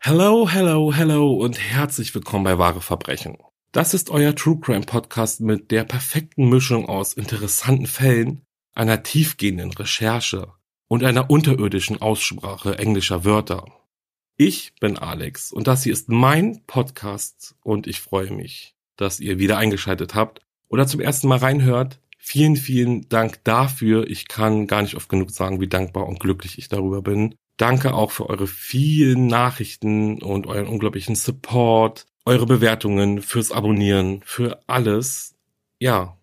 Hello, hello, hello und herzlich willkommen bei Wahre Verbrechen. Das ist euer True Crime Podcast mit der perfekten Mischung aus interessanten Fällen, einer tiefgehenden Recherche und einer unterirdischen Aussprache englischer Wörter. Ich bin Alex und das hier ist mein Podcast und ich freue mich, dass ihr wieder eingeschaltet habt oder zum ersten Mal reinhört. Vielen, vielen Dank dafür. Ich kann gar nicht oft genug sagen, wie dankbar und glücklich ich darüber bin. Danke auch für eure vielen Nachrichten und euren unglaublichen Support, eure Bewertungen, fürs Abonnieren, für alles. Ja,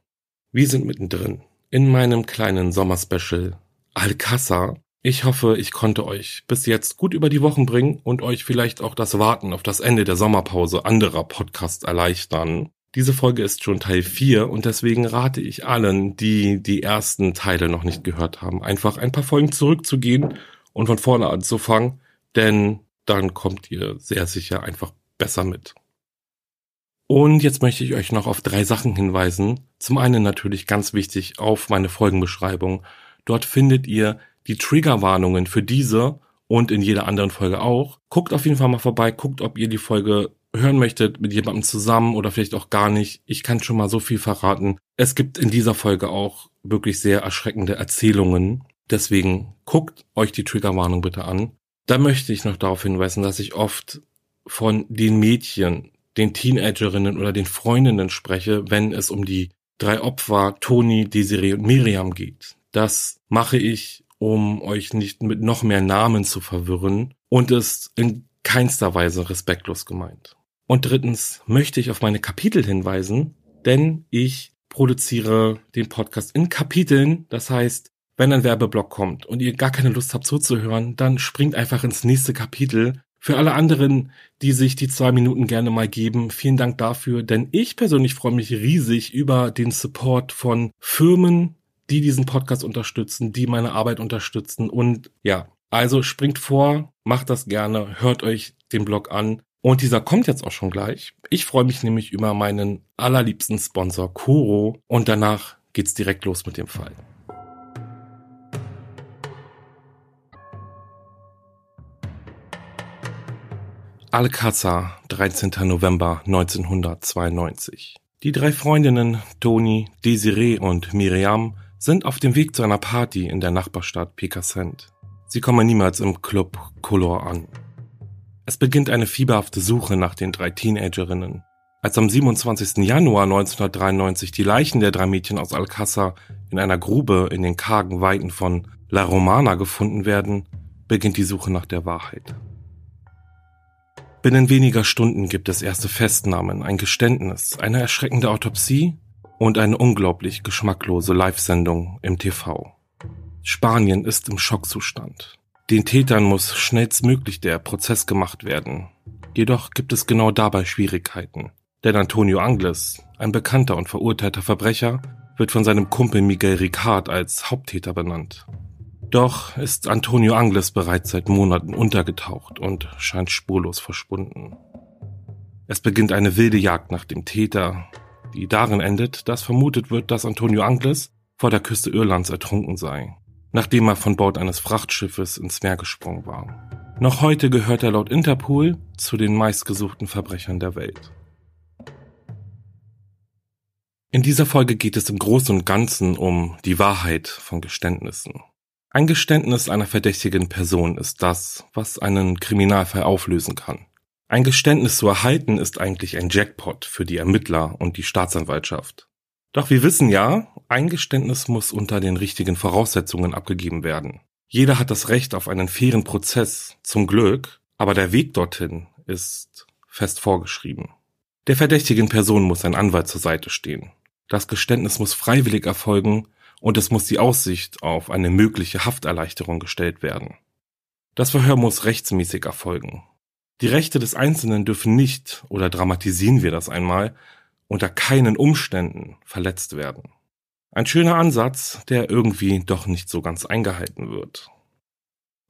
wir sind mittendrin in meinem kleinen Sommerspecial Alcassa. Ich hoffe, ich konnte euch bis jetzt gut über die Wochen bringen und euch vielleicht auch das Warten auf das Ende der Sommerpause anderer Podcasts erleichtern. Diese Folge ist schon Teil 4 und deswegen rate ich allen, die die ersten Teile noch nicht gehört haben, einfach ein paar Folgen zurückzugehen und von vorne anzufangen, denn dann kommt ihr sehr sicher einfach besser mit. Und jetzt möchte ich euch noch auf drei Sachen hinweisen. Zum einen natürlich ganz wichtig auf meine Folgenbeschreibung. Dort findet ihr die Triggerwarnungen für diese und in jeder anderen Folge auch. Guckt auf jeden Fall mal vorbei, guckt, ob ihr die Folge hören möchtet mit jemandem zusammen oder vielleicht auch gar nicht. Ich kann schon mal so viel verraten. Es gibt in dieser Folge auch wirklich sehr erschreckende Erzählungen. Deswegen guckt euch die Triggerwarnung bitte an. Da möchte ich noch darauf hinweisen, dass ich oft von den Mädchen, den Teenagerinnen oder den Freundinnen spreche, wenn es um die drei Opfer Toni, Desiree und Miriam geht. Das mache ich, um euch nicht mit noch mehr Namen zu verwirren und ist in keinster Weise respektlos gemeint. Und drittens möchte ich auf meine Kapitel hinweisen, denn ich produziere den Podcast in Kapiteln. Das heißt, wenn ein Werbeblock kommt und ihr gar keine Lust habt zuzuhören, dann springt einfach ins nächste Kapitel. Für alle anderen, die sich die zwei Minuten gerne mal geben, vielen Dank dafür, denn ich persönlich freue mich riesig über den Support von Firmen, die diesen Podcast unterstützen, die meine Arbeit unterstützen und ja, also springt vor, macht das gerne, hört euch den Blog an. Und dieser kommt jetzt auch schon gleich. Ich freue mich nämlich über meinen allerliebsten Sponsor Koro und danach geht's direkt los mit dem Fall. Alcázar, 13. November 1992. Die drei Freundinnen Toni, Desiree und Miriam sind auf dem Weg zu einer Party in der Nachbarstadt Picassent. Sie kommen niemals im Club Color an. Es beginnt eine fieberhafte Suche nach den drei Teenagerinnen. Als am 27. Januar 1993 die Leichen der drei Mädchen aus Alcázar in einer Grube in den kargen Weiten von La Romana gefunden werden, beginnt die Suche nach der Wahrheit. Binnen weniger Stunden gibt es erste Festnahmen, ein Geständnis, eine erschreckende Autopsie und eine unglaublich geschmacklose Live-Sendung im TV. Spanien ist im Schockzustand. Den Tätern muss schnellstmöglich der Prozess gemacht werden. Jedoch gibt es genau dabei Schwierigkeiten. Denn Antonio Angles, ein bekannter und verurteilter Verbrecher, wird von seinem Kumpel Miguel Ricard als Haupttäter benannt. Doch ist Antonio Angles bereits seit Monaten untergetaucht und scheint spurlos verschwunden. Es beginnt eine wilde Jagd nach dem Täter, die darin endet, dass vermutet wird, dass Antonio Angles vor der Küste Irlands ertrunken sei, nachdem er von Bord eines Frachtschiffes ins Meer gesprungen war. Noch heute gehört er laut Interpol zu den meistgesuchten Verbrechern der Welt. In dieser Folge geht es im Großen und Ganzen um die Wahrheit von Geständnissen. Ein Geständnis einer verdächtigen Person ist das, was einen Kriminalfall auflösen kann. Ein Geständnis zu erhalten ist eigentlich ein Jackpot für die Ermittler und die Staatsanwaltschaft. Doch wir wissen ja, ein Geständnis muss unter den richtigen Voraussetzungen abgegeben werden. Jeder hat das Recht auf einen fairen Prozess, zum Glück, aber der Weg dorthin ist fest vorgeschrieben. Der verdächtigen Person muss ein Anwalt zur Seite stehen. Das Geständnis muss freiwillig erfolgen und es muss die Aussicht auf eine mögliche Hafterleichterung gestellt werden. Das Verhör muss rechtsmäßig erfolgen. Die Rechte des Einzelnen dürfen nicht, oder dramatisieren wir das einmal, unter keinen Umständen verletzt werden. Ein schöner Ansatz, der irgendwie doch nicht so ganz eingehalten wird.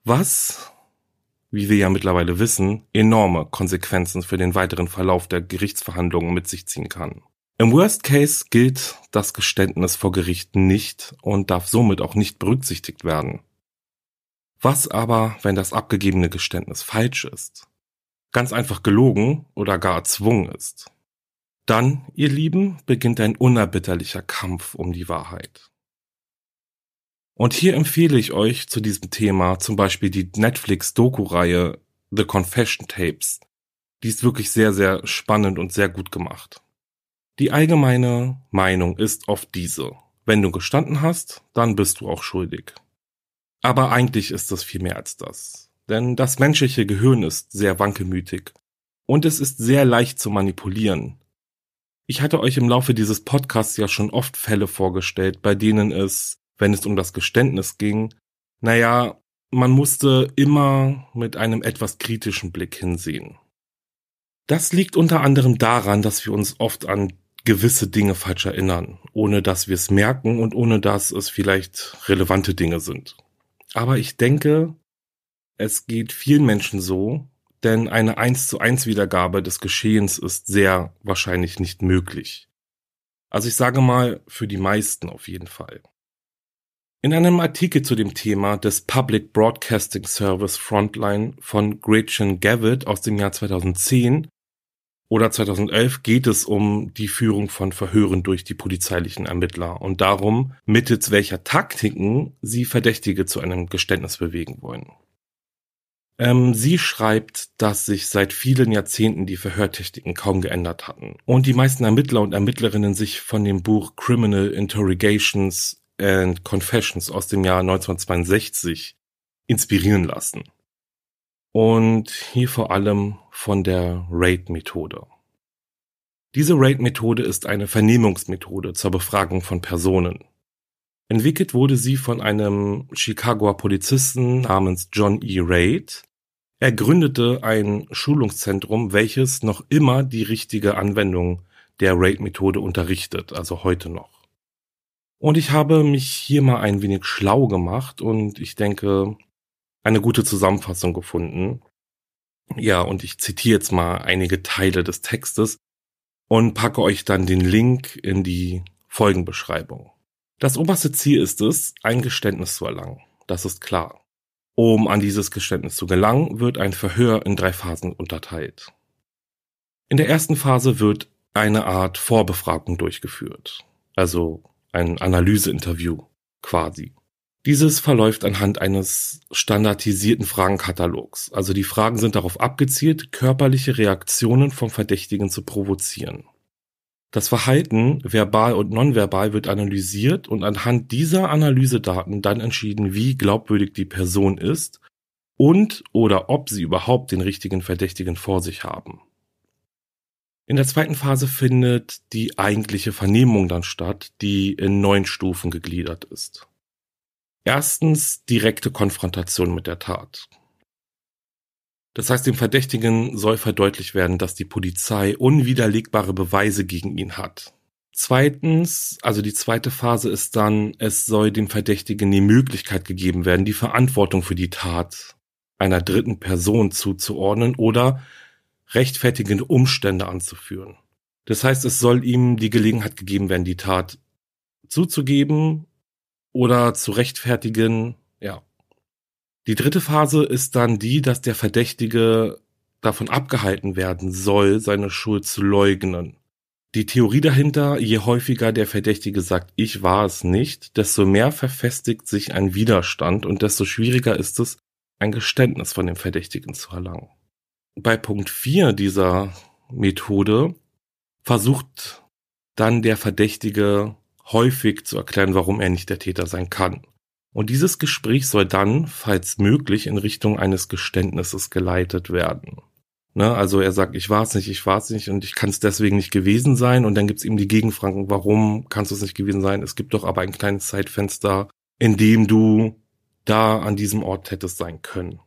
Was, wie wir ja mittlerweile wissen, enorme Konsequenzen für den weiteren Verlauf der Gerichtsverhandlungen mit sich ziehen kann. Im Worst Case gilt das Geständnis vor Gericht nicht und darf somit auch nicht berücksichtigt werden. Was aber, wenn das abgegebene Geständnis falsch ist? Ganz einfach gelogen oder gar erzwungen ist? Dann, ihr Lieben, beginnt ein unerbitterlicher Kampf um die Wahrheit. Und hier empfehle ich euch zu diesem Thema zum Beispiel die Netflix-Doku-Reihe The Confession Tapes. Die ist wirklich sehr, sehr spannend und sehr gut gemacht. Die allgemeine Meinung ist oft diese. Wenn du gestanden hast, dann bist du auch schuldig. Aber eigentlich ist es viel mehr als das. Denn das menschliche Gehirn ist sehr wankelmütig und es ist sehr leicht zu manipulieren. Ich hatte euch im Laufe dieses Podcasts ja schon oft Fälle vorgestellt, bei denen es, wenn es um das Geständnis ging, naja, man musste immer mit einem etwas kritischen Blick hinsehen. Das liegt unter anderem daran, dass wir uns oft an gewisse Dinge falsch erinnern, ohne dass wir es merken und ohne dass es vielleicht relevante Dinge sind. Aber ich denke, es geht vielen Menschen so, denn eine 1 zu 1 Wiedergabe des Geschehens ist sehr wahrscheinlich nicht möglich. Also ich sage mal, für die meisten auf jeden Fall. In einem Artikel zu dem Thema des Public Broadcasting Service Frontline von Gretchen Gavitt aus dem Jahr 2010 oder 2011 geht es um die Führung von Verhören durch die polizeilichen Ermittler und darum, mittels welcher Taktiken sie Verdächtige zu einem Geständnis bewegen wollen. Ähm, sie schreibt, dass sich seit vielen Jahrzehnten die Verhörtechniken kaum geändert hatten und die meisten Ermittler und Ermittlerinnen sich von dem Buch Criminal Interrogations and Confessions aus dem Jahr 1962 inspirieren lassen und hier vor allem von der RAID-Methode. Diese RAID-Methode ist eine Vernehmungsmethode zur Befragung von Personen. Entwickelt wurde sie von einem Chicagoer Polizisten namens John E. Raid. Er gründete ein Schulungszentrum, welches noch immer die richtige Anwendung der RAID-Methode unterrichtet, also heute noch. Und ich habe mich hier mal ein wenig schlau gemacht und ich denke, eine gute Zusammenfassung gefunden. Ja, und ich zitiere jetzt mal einige Teile des Textes und packe euch dann den Link in die Folgenbeschreibung. Das oberste Ziel ist es, ein Geständnis zu erlangen. Das ist klar. Um an dieses Geständnis zu gelangen, wird ein Verhör in drei Phasen unterteilt. In der ersten Phase wird eine Art Vorbefragung durchgeführt, also ein Analyseinterview quasi. Dieses verläuft anhand eines standardisierten Fragenkatalogs. Also die Fragen sind darauf abgezielt, körperliche Reaktionen vom Verdächtigen zu provozieren. Das Verhalten, verbal und nonverbal, wird analysiert und anhand dieser Analysedaten dann entschieden, wie glaubwürdig die Person ist und oder ob sie überhaupt den richtigen Verdächtigen vor sich haben. In der zweiten Phase findet die eigentliche Vernehmung dann statt, die in neun Stufen gegliedert ist. Erstens direkte Konfrontation mit der Tat. Das heißt, dem Verdächtigen soll verdeutlicht werden, dass die Polizei unwiderlegbare Beweise gegen ihn hat. Zweitens, also die zweite Phase ist dann, es soll dem Verdächtigen die Möglichkeit gegeben werden, die Verantwortung für die Tat einer dritten Person zuzuordnen oder rechtfertigende Umstände anzuführen. Das heißt, es soll ihm die Gelegenheit gegeben werden, die Tat zuzugeben oder zu rechtfertigen, ja. Die dritte Phase ist dann die, dass der Verdächtige davon abgehalten werden soll, seine Schuld zu leugnen. Die Theorie dahinter, je häufiger der Verdächtige sagt, ich war es nicht, desto mehr verfestigt sich ein Widerstand und desto schwieriger ist es, ein Geständnis von dem Verdächtigen zu erlangen. Bei Punkt 4 dieser Methode versucht dann der Verdächtige häufig zu erklären, warum er nicht der Täter sein kann. Und dieses Gespräch soll dann, falls möglich, in Richtung eines Geständnisses geleitet werden. Ne, also er sagt, ich war es nicht, ich war es nicht und ich kann es deswegen nicht gewesen sein. Und dann gibt's ihm die Gegenfragen, warum kannst du es nicht gewesen sein? Es gibt doch aber ein kleines Zeitfenster, in dem du da an diesem Ort hättest sein können.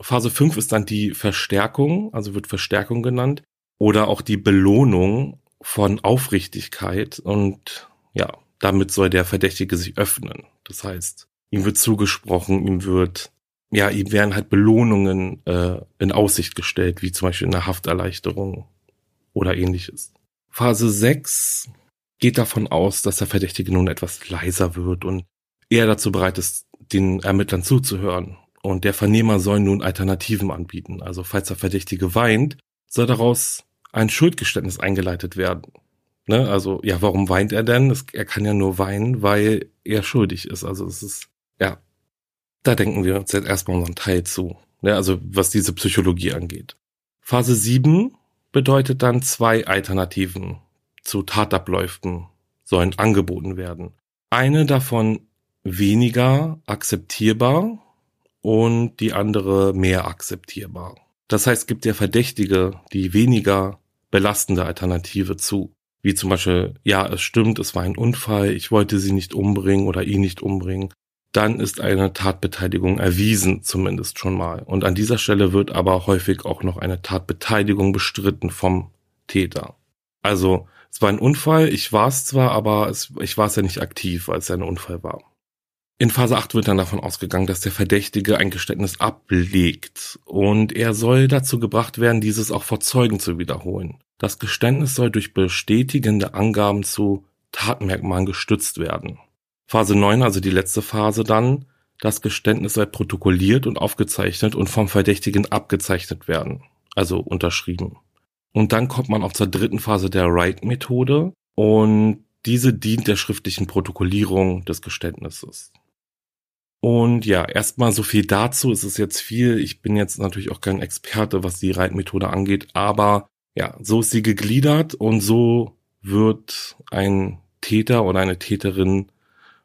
Phase 5 ist dann die Verstärkung, also wird Verstärkung genannt, oder auch die Belohnung von Aufrichtigkeit und ja, damit soll der Verdächtige sich öffnen. Das heißt, ihm wird zugesprochen, ihm wird, ja, ihm werden halt Belohnungen äh, in Aussicht gestellt, wie zum Beispiel eine Hafterleichterung oder ähnliches. Phase 6 geht davon aus, dass der Verdächtige nun etwas leiser wird und eher dazu bereit ist, den Ermittlern zuzuhören. Und der Vernehmer soll nun Alternativen anbieten. Also falls der Verdächtige weint, soll daraus ein Schuldgeständnis eingeleitet werden. Ne? Also, ja, warum weint er denn? Es, er kann ja nur weinen, weil er schuldig ist. Also es ist, ja, da denken wir uns jetzt erstmal unseren Teil zu. Ne? Also was diese Psychologie angeht. Phase 7 bedeutet dann zwei Alternativen zu Tatabläufen sollen angeboten werden. Eine davon weniger akzeptierbar und die andere mehr akzeptierbar. Das heißt, gibt der Verdächtige die weniger belastende Alternative zu. Wie zum Beispiel, ja, es stimmt, es war ein Unfall, ich wollte sie nicht umbringen oder ihn nicht umbringen. Dann ist eine Tatbeteiligung erwiesen, zumindest schon mal. Und an dieser Stelle wird aber häufig auch noch eine Tatbeteiligung bestritten vom Täter. Also, es war ein Unfall, ich war es zwar, aber es, ich war es ja nicht aktiv, weil es ein Unfall war. In Phase 8 wird dann davon ausgegangen, dass der Verdächtige ein Geständnis ablegt und er soll dazu gebracht werden, dieses auch vor Zeugen zu wiederholen. Das Geständnis soll durch bestätigende Angaben zu Tatmerkmalen gestützt werden. Phase 9, also die letzte Phase dann, das Geständnis soll protokolliert und aufgezeichnet und vom Verdächtigen abgezeichnet werden, also unterschrieben. Und dann kommt man auch zur dritten Phase der Write-Methode und diese dient der schriftlichen Protokollierung des Geständnisses. Und ja, erstmal so viel dazu. Es ist jetzt viel. Ich bin jetzt natürlich auch kein Experte, was die Reitmethode angeht, aber ja, so ist sie gegliedert und so wird ein Täter oder eine Täterin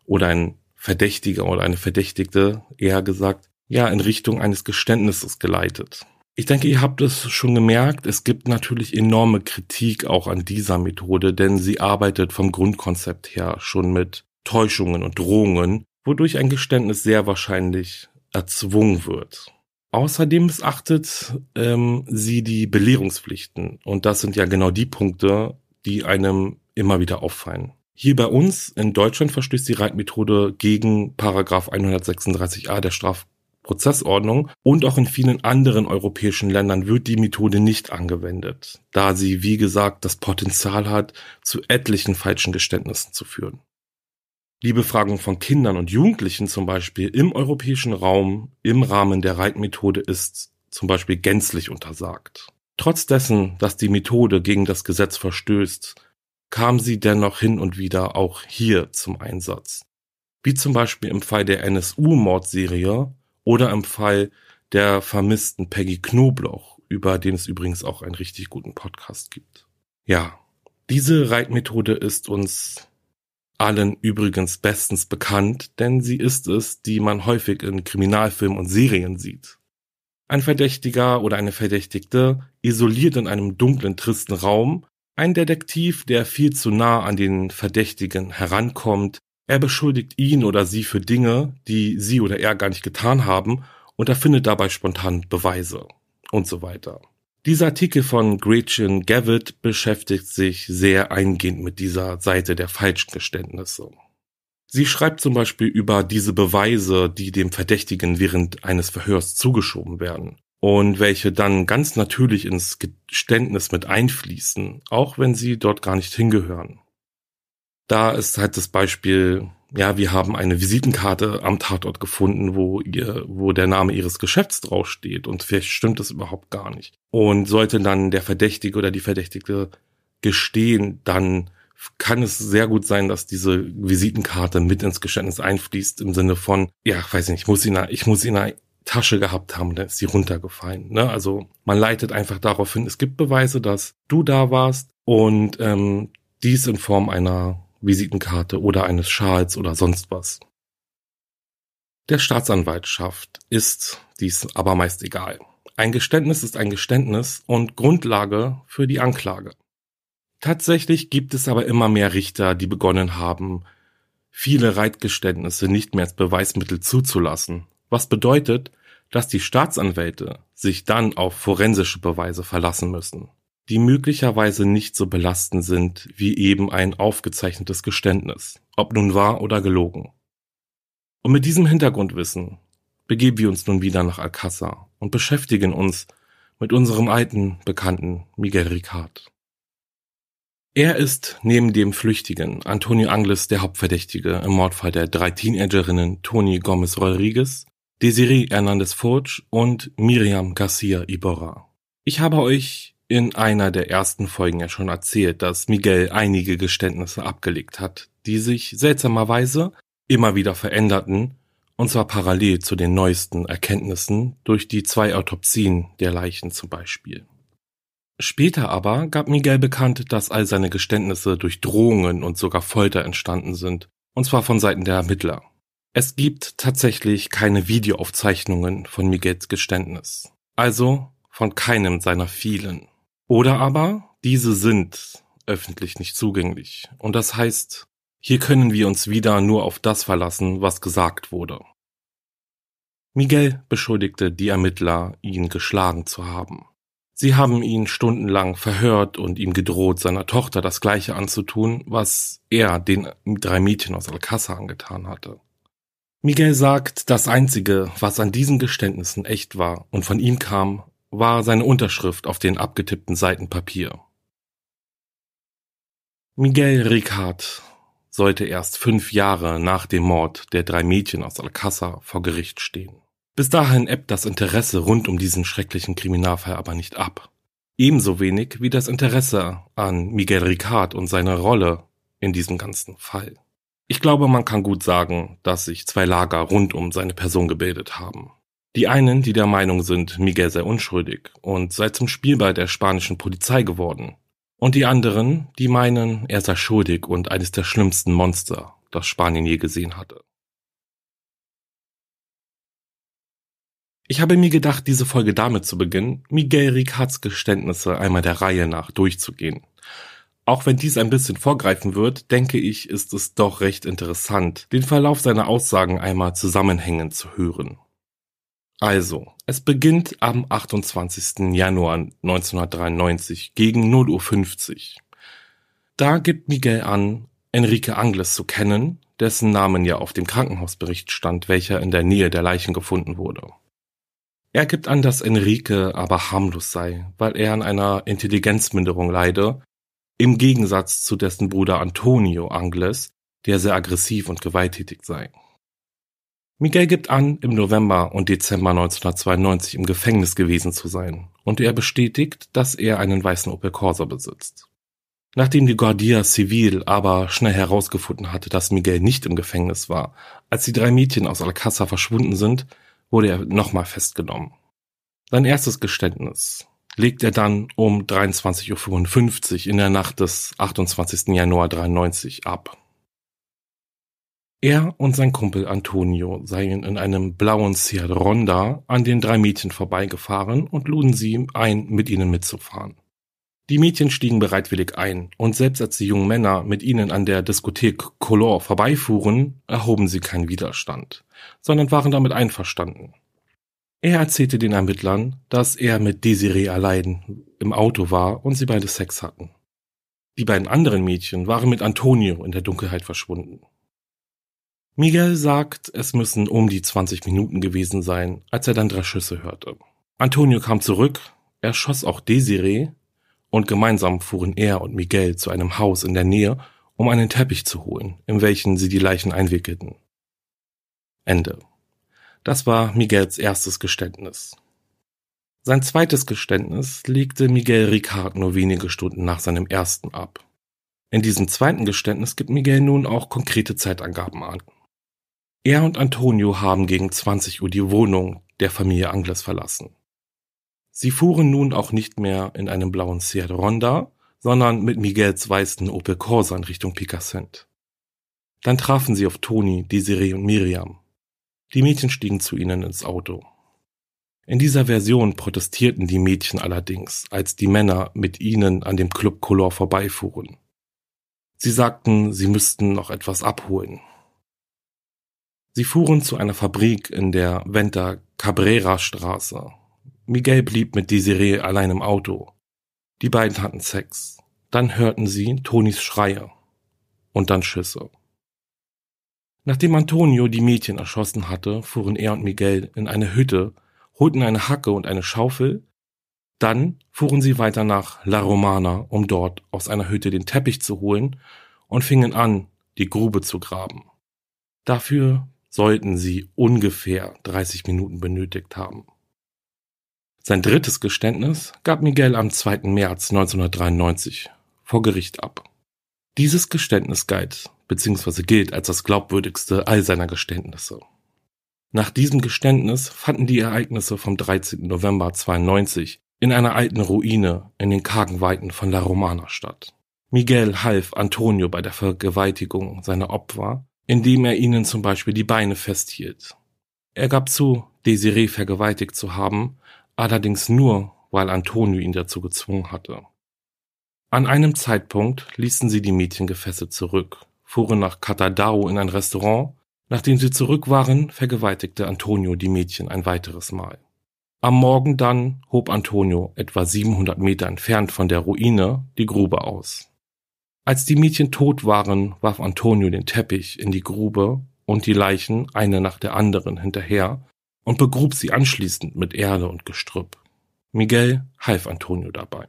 oder ein Verdächtiger oder eine Verdächtigte eher gesagt, ja, in Richtung eines Geständnisses geleitet. Ich denke, ihr habt es schon gemerkt, es gibt natürlich enorme Kritik auch an dieser Methode, denn sie arbeitet vom Grundkonzept her schon mit Täuschungen und Drohungen wodurch ein Geständnis sehr wahrscheinlich erzwungen wird. Außerdem missachtet ähm, sie die Belehrungspflichten. Und das sind ja genau die Punkte, die einem immer wieder auffallen. Hier bei uns in Deutschland verstößt die Reitmethode gegen Paragraph 136a der Strafprozessordnung und auch in vielen anderen europäischen Ländern wird die Methode nicht angewendet, da sie, wie gesagt, das Potenzial hat, zu etlichen falschen Geständnissen zu führen. Die Befragung von Kindern und Jugendlichen zum Beispiel im europäischen Raum im Rahmen der Reitmethode ist zum Beispiel gänzlich untersagt. Trotz dessen, dass die Methode gegen das Gesetz verstößt, kam sie dennoch hin und wieder auch hier zum Einsatz. Wie zum Beispiel im Fall der NSU-Mordserie oder im Fall der vermissten Peggy Knobloch, über den es übrigens auch einen richtig guten Podcast gibt. Ja, diese Reitmethode ist uns allen übrigens bestens bekannt, denn sie ist es, die man häufig in Kriminalfilmen und Serien sieht. Ein Verdächtiger oder eine Verdächtigte isoliert in einem dunklen, tristen Raum ein Detektiv, der viel zu nah an den Verdächtigen herankommt. Er beschuldigt ihn oder sie für Dinge, die sie oder er gar nicht getan haben und erfindet dabei spontan Beweise und so weiter. Dieser Artikel von Gretchen Gavitt beschäftigt sich sehr eingehend mit dieser Seite der Falschgeständnisse. Sie schreibt zum Beispiel über diese Beweise, die dem Verdächtigen während eines Verhörs zugeschoben werden und welche dann ganz natürlich ins Geständnis mit einfließen, auch wenn sie dort gar nicht hingehören. Da ist halt das Beispiel, ja, wir haben eine Visitenkarte am Tatort gefunden, wo ihr, wo der Name ihres Geschäfts draufsteht und vielleicht stimmt das überhaupt gar nicht. Und sollte dann der Verdächtige oder die Verdächtige gestehen, dann kann es sehr gut sein, dass diese Visitenkarte mit ins Geständnis einfließt im Sinne von, ja, weiß nicht, ich muss sie in, ich muss sie in einer Tasche gehabt haben, dann ist sie runtergefallen. Ne? Also man leitet einfach darauf hin, es gibt Beweise, dass du da warst und ähm, dies in Form einer Visitenkarte oder eines Schals oder sonst was. Der Staatsanwaltschaft ist dies aber meist egal. Ein Geständnis ist ein Geständnis und Grundlage für die Anklage. Tatsächlich gibt es aber immer mehr Richter, die begonnen haben, viele Reitgeständnisse nicht mehr als Beweismittel zuzulassen, was bedeutet, dass die Staatsanwälte sich dann auf forensische Beweise verlassen müssen, die möglicherweise nicht so belastend sind wie eben ein aufgezeichnetes Geständnis, ob nun wahr oder gelogen. Und mit diesem Hintergrundwissen begeben wir uns nun wieder nach Alcázar und beschäftigen uns mit unserem alten Bekannten Miguel Ricard. Er ist neben dem Flüchtigen Antonio Angles der Hauptverdächtige im Mordfall der drei Teenagerinnen Toni Gomez Rodriguez, Desiree Hernandez Forge und Miriam Garcia Iborra. Ich habe euch in einer der ersten Folgen ja schon erzählt, dass Miguel einige Geständnisse abgelegt hat, die sich seltsamerweise immer wieder veränderten, und zwar parallel zu den neuesten Erkenntnissen durch die zwei Autopsien der Leichen zum Beispiel. Später aber gab Miguel bekannt, dass all seine Geständnisse durch Drohungen und sogar Folter entstanden sind, und zwar von Seiten der Ermittler. Es gibt tatsächlich keine Videoaufzeichnungen von Miguels Geständnis, also von keinem seiner vielen. Oder aber diese sind öffentlich nicht zugänglich, und das heißt, hier können wir uns wieder nur auf das verlassen, was gesagt wurde. Miguel beschuldigte die Ermittler, ihn geschlagen zu haben. Sie haben ihn stundenlang verhört und ihm gedroht, seiner Tochter das Gleiche anzutun, was er den drei Mädchen aus Alcázar angetan hatte. Miguel sagt, das Einzige, was an diesen Geständnissen echt war und von ihm kam, war seine Unterschrift auf den abgetippten Seiten Papier. Miguel Ricard sollte erst fünf Jahre nach dem Mord der drei Mädchen aus Alcázar vor Gericht stehen. Bis dahin ebbt das Interesse rund um diesen schrecklichen Kriminalfall aber nicht ab. Ebenso wenig wie das Interesse an Miguel Ricard und seiner Rolle in diesem ganzen Fall. Ich glaube, man kann gut sagen, dass sich zwei Lager rund um seine Person gebildet haben. Die einen, die der Meinung sind, Miguel sei unschuldig und sei zum Spielball der spanischen Polizei geworden. Und die anderen, die meinen, er sei schuldig und eines der schlimmsten Monster, das Spanien je gesehen hatte. Ich habe mir gedacht, diese Folge damit zu beginnen, Miguel Ricards Geständnisse einmal der Reihe nach durchzugehen. Auch wenn dies ein bisschen vorgreifen wird, denke ich, ist es doch recht interessant, den Verlauf seiner Aussagen einmal zusammenhängend zu hören. Also, es beginnt am 28. Januar 1993 gegen 0.50 Uhr. Da gibt Miguel an, Enrique Angles zu kennen, dessen Namen ja auf dem Krankenhausbericht stand, welcher in der Nähe der Leichen gefunden wurde. Er gibt an, dass Enrique aber harmlos sei, weil er an einer Intelligenzminderung leide, im Gegensatz zu dessen Bruder Antonio Angles, der sehr aggressiv und gewalttätig sei. Miguel gibt an, im November und Dezember 1992 im Gefängnis gewesen zu sein, und er bestätigt, dass er einen weißen Opel Corsa besitzt. Nachdem die Guardia Civil aber schnell herausgefunden hatte, dass Miguel nicht im Gefängnis war, als die drei Mädchen aus Alcázar verschwunden sind, wurde er nochmal festgenommen. Sein erstes Geständnis legt er dann um 23.55 Uhr in der Nacht des 28. Januar 93 ab. Er und sein Kumpel Antonio seien in einem blauen Seat Ronda an den drei Mädchen vorbeigefahren und luden sie ein, mit ihnen mitzufahren. Die Mädchen stiegen bereitwillig ein, und selbst als die jungen Männer mit ihnen an der Diskothek Color vorbeifuhren, erhoben sie keinen Widerstand, sondern waren damit einverstanden. Er erzählte den Ermittlern, dass er mit Desiree allein im Auto war und sie beide Sex hatten. Die beiden anderen Mädchen waren mit Antonio in der Dunkelheit verschwunden. Miguel sagt, es müssen um die 20 Minuten gewesen sein, als er dann drei Schüsse hörte. Antonio kam zurück, er schoss auch Desiree und gemeinsam fuhren er und Miguel zu einem Haus in der Nähe, um einen Teppich zu holen, in welchen sie die Leichen einwickelten. Ende. Das war Miguels erstes Geständnis. Sein zweites Geständnis legte Miguel Ricard nur wenige Stunden nach seinem ersten ab. In diesem zweiten Geständnis gibt Miguel nun auch konkrete Zeitangaben an. Er und Antonio haben gegen 20 Uhr die Wohnung der Familie Angles verlassen. Sie fuhren nun auch nicht mehr in einem blauen Seat Ronda, sondern mit Miguels weißen Opel Corsa in Richtung Picassent. Dann trafen sie auf Toni, Desiree und Miriam. Die Mädchen stiegen zu ihnen ins Auto. In dieser Version protestierten die Mädchen allerdings, als die Männer mit ihnen an dem Club Color vorbeifuhren. Sie sagten, sie müssten noch etwas abholen. Sie fuhren zu einer Fabrik in der Venta Cabrera Straße. Miguel blieb mit Desiree allein im Auto. Die beiden hatten Sex. Dann hörten sie Tonis Schreie. Und dann Schüsse. Nachdem Antonio die Mädchen erschossen hatte, fuhren er und Miguel in eine Hütte, holten eine Hacke und eine Schaufel. Dann fuhren sie weiter nach La Romana, um dort aus einer Hütte den Teppich zu holen und fingen an, die Grube zu graben. Dafür sollten sie ungefähr 30 Minuten benötigt haben. Sein drittes Geständnis gab Miguel am 2. März 1993 vor Gericht ab. Dieses Geständnis galt bzw. gilt als das glaubwürdigste all seiner Geständnisse. Nach diesem Geständnis fanden die Ereignisse vom 13. November 92 in einer alten Ruine in den kargen Weiten von La Romana statt. Miguel half Antonio bei der Vergewaltigung seiner Opfer, indem er ihnen zum Beispiel die Beine festhielt. Er gab zu, Desiree vergewaltigt zu haben, allerdings nur, weil Antonio ihn dazu gezwungen hatte. An einem Zeitpunkt ließen sie die Mädchen gefesselt zurück, fuhren nach Catadao in ein Restaurant, nachdem sie zurück waren, vergewaltigte Antonio die Mädchen ein weiteres Mal. Am Morgen dann hob Antonio etwa 700 Meter entfernt von der Ruine die Grube aus. Als die Mädchen tot waren, warf Antonio den Teppich in die Grube und die Leichen eine nach der anderen hinterher und begrub sie anschließend mit Erde und Gestrüpp. Miguel half Antonio dabei.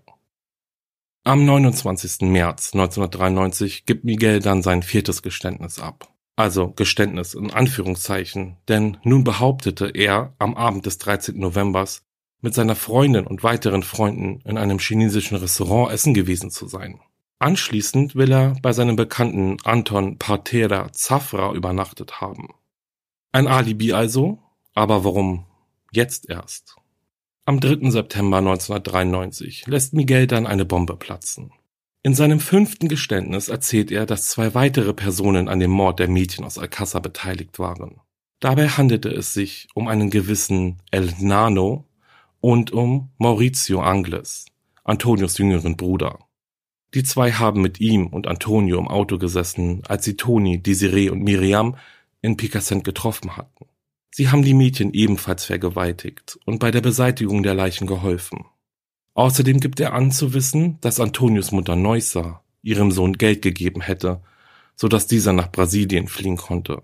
Am 29. März 1993 gibt Miguel dann sein viertes Geständnis ab. Also Geständnis in Anführungszeichen, denn nun behauptete er am Abend des 13. Novembers mit seiner Freundin und weiteren Freunden in einem chinesischen Restaurant essen gewesen zu sein. Anschließend will er bei seinem Bekannten Anton Partera Zafra übernachtet haben. Ein Alibi also, aber warum jetzt erst? Am 3. September 1993 lässt Miguel dann eine Bombe platzen. In seinem fünften Geständnis erzählt er, dass zwei weitere Personen an dem Mord der Mädchen aus Alcázar beteiligt waren. Dabei handelte es sich um einen gewissen El Nano und um Maurizio Angles, Antonios jüngeren Bruder. Die zwei haben mit ihm und Antonio im Auto gesessen, als sie Toni, Desiree und Miriam in Picassent getroffen hatten. Sie haben die Mädchen ebenfalls vergewaltigt und bei der Beseitigung der Leichen geholfen. Außerdem gibt er an zu wissen, dass Antonios Mutter Neusser ihrem Sohn Geld gegeben hätte, so dass dieser nach Brasilien fliehen konnte.